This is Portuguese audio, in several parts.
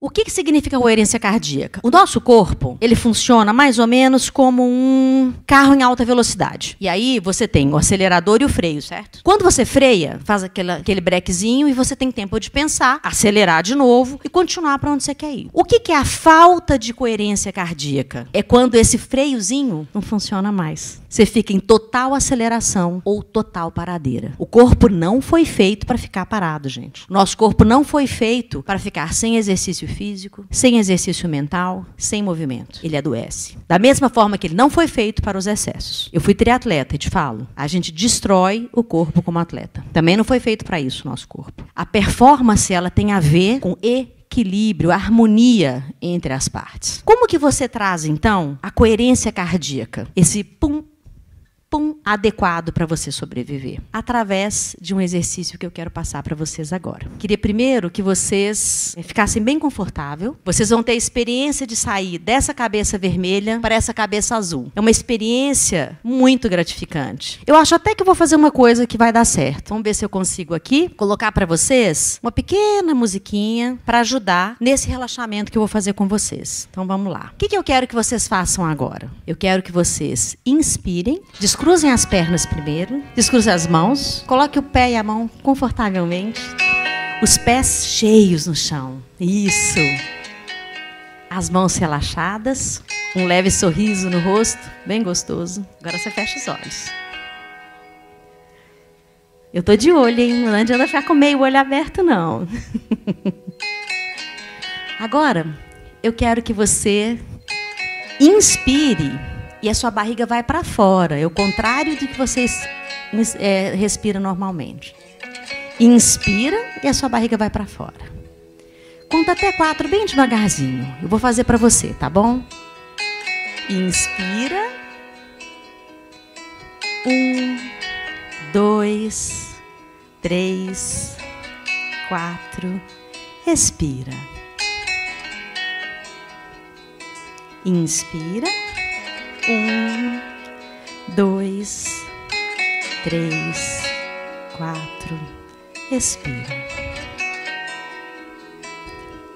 O que, que significa coerência cardíaca? O nosso corpo, ele funciona mais ou menos como um carro em alta velocidade. E aí você tem o acelerador e o freio, certo? Quando você freia, faz aquele, aquele brequezinho e você tem tempo de pensar, acelerar de novo e continuar para onde você quer ir. O que, que é a falta de coerência cardíaca? É quando esse freiozinho não funciona mais. Você fica em total aceleração ou total paradeira. O corpo não foi feito para ficar parado, gente. Nosso corpo não foi feito para ficar sem exercício físico, sem exercício mental, sem movimento. Ele adoece. Da mesma forma que ele não foi feito para os excessos. Eu fui triatleta e te falo, a gente destrói o corpo como atleta. Também não foi feito para isso o nosso corpo. A performance ela tem a ver com e equilíbrio, harmonia entre as partes. Como que você traz então a coerência cardíaca? Esse pum, adequado para você sobreviver, através de um exercício que eu quero passar para vocês agora. Queria primeiro que vocês ficassem bem confortável. Vocês vão ter a experiência de sair dessa cabeça vermelha para essa cabeça azul. É uma experiência muito gratificante. Eu acho até que eu vou fazer uma coisa que vai dar certo. Vamos ver se eu consigo aqui colocar para vocês uma pequena musiquinha para ajudar nesse relaxamento que eu vou fazer com vocês. Então vamos lá. O que, que eu quero que vocês façam agora? Eu quero que vocês inspirem, Descruzem as pernas primeiro, descruzem as mãos, coloque o pé e a mão confortavelmente, os pés cheios no chão. Isso. As mãos relaxadas, um leve sorriso no rosto, bem gostoso. Agora você fecha os olhos. Eu tô de olho, hein? Não adianta ficar com meio olho aberto, não. Agora, eu quero que você inspire e a sua barriga vai para fora. É o contrário do que você é, respira normalmente. Inspira e a sua barriga vai para fora. Conta até quatro bem devagarzinho. Eu vou fazer para você, tá bom? Inspira. Um, dois, três, quatro. Respira. Inspira. Um, dois, três, quatro. Respira.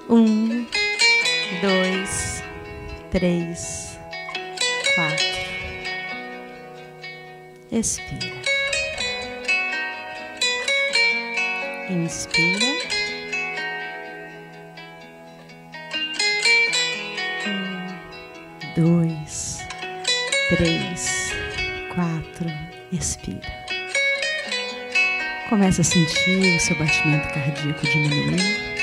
Um, dois, três, quatro. Expira. Inspira. Três, quatro, expira. Começa a sentir o seu batimento cardíaco diminuir.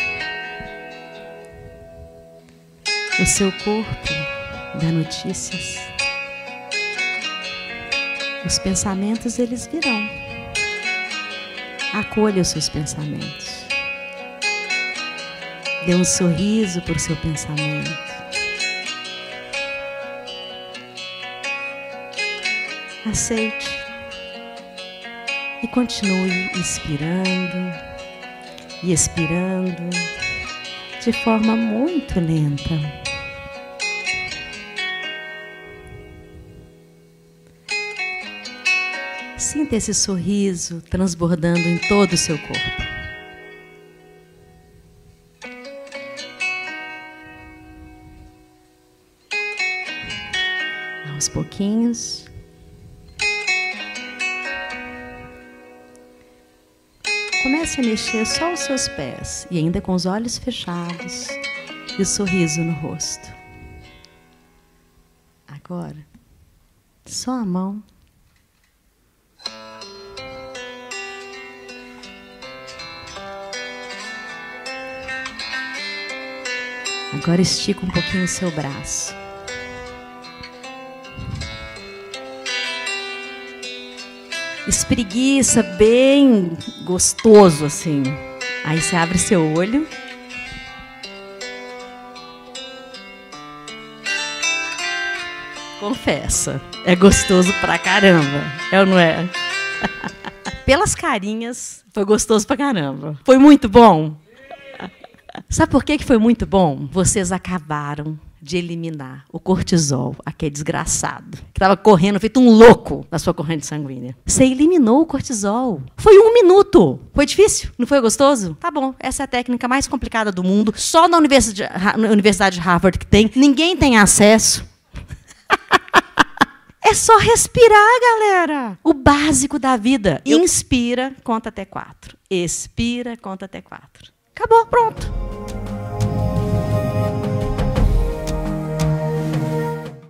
O seu corpo dá notícias. Os pensamentos eles virão. Acolha os seus pensamentos. Dê um sorriso por seu pensamento. Aceite e continue inspirando e expirando de forma muito lenta. Sinta esse sorriso transbordando em todo o seu corpo. Aos pouquinhos, Comece a mexer só os seus pés e ainda com os olhos fechados e o sorriso no rosto. Agora, só a mão. Agora estica um pouquinho o seu braço. Espreguiça bem gostoso assim. Aí você abre seu olho. Confessa, é gostoso pra caramba. É ou não é? Pelas carinhas, foi gostoso pra caramba. Foi muito bom. Sabe por que foi muito bom? Vocês acabaram de eliminar o cortisol, aquele desgraçado, que estava correndo feito um louco na sua corrente sanguínea. Você eliminou o cortisol. Foi um minuto. Foi difícil? Não foi gostoso? Tá bom, essa é a técnica mais complicada do mundo. Só na Universidade, de Harvard que tem. Ninguém tem acesso. É só respirar, galera. O básico da vida. Inspira, conta até quatro. Expira, conta até quatro. Acabou, pronto.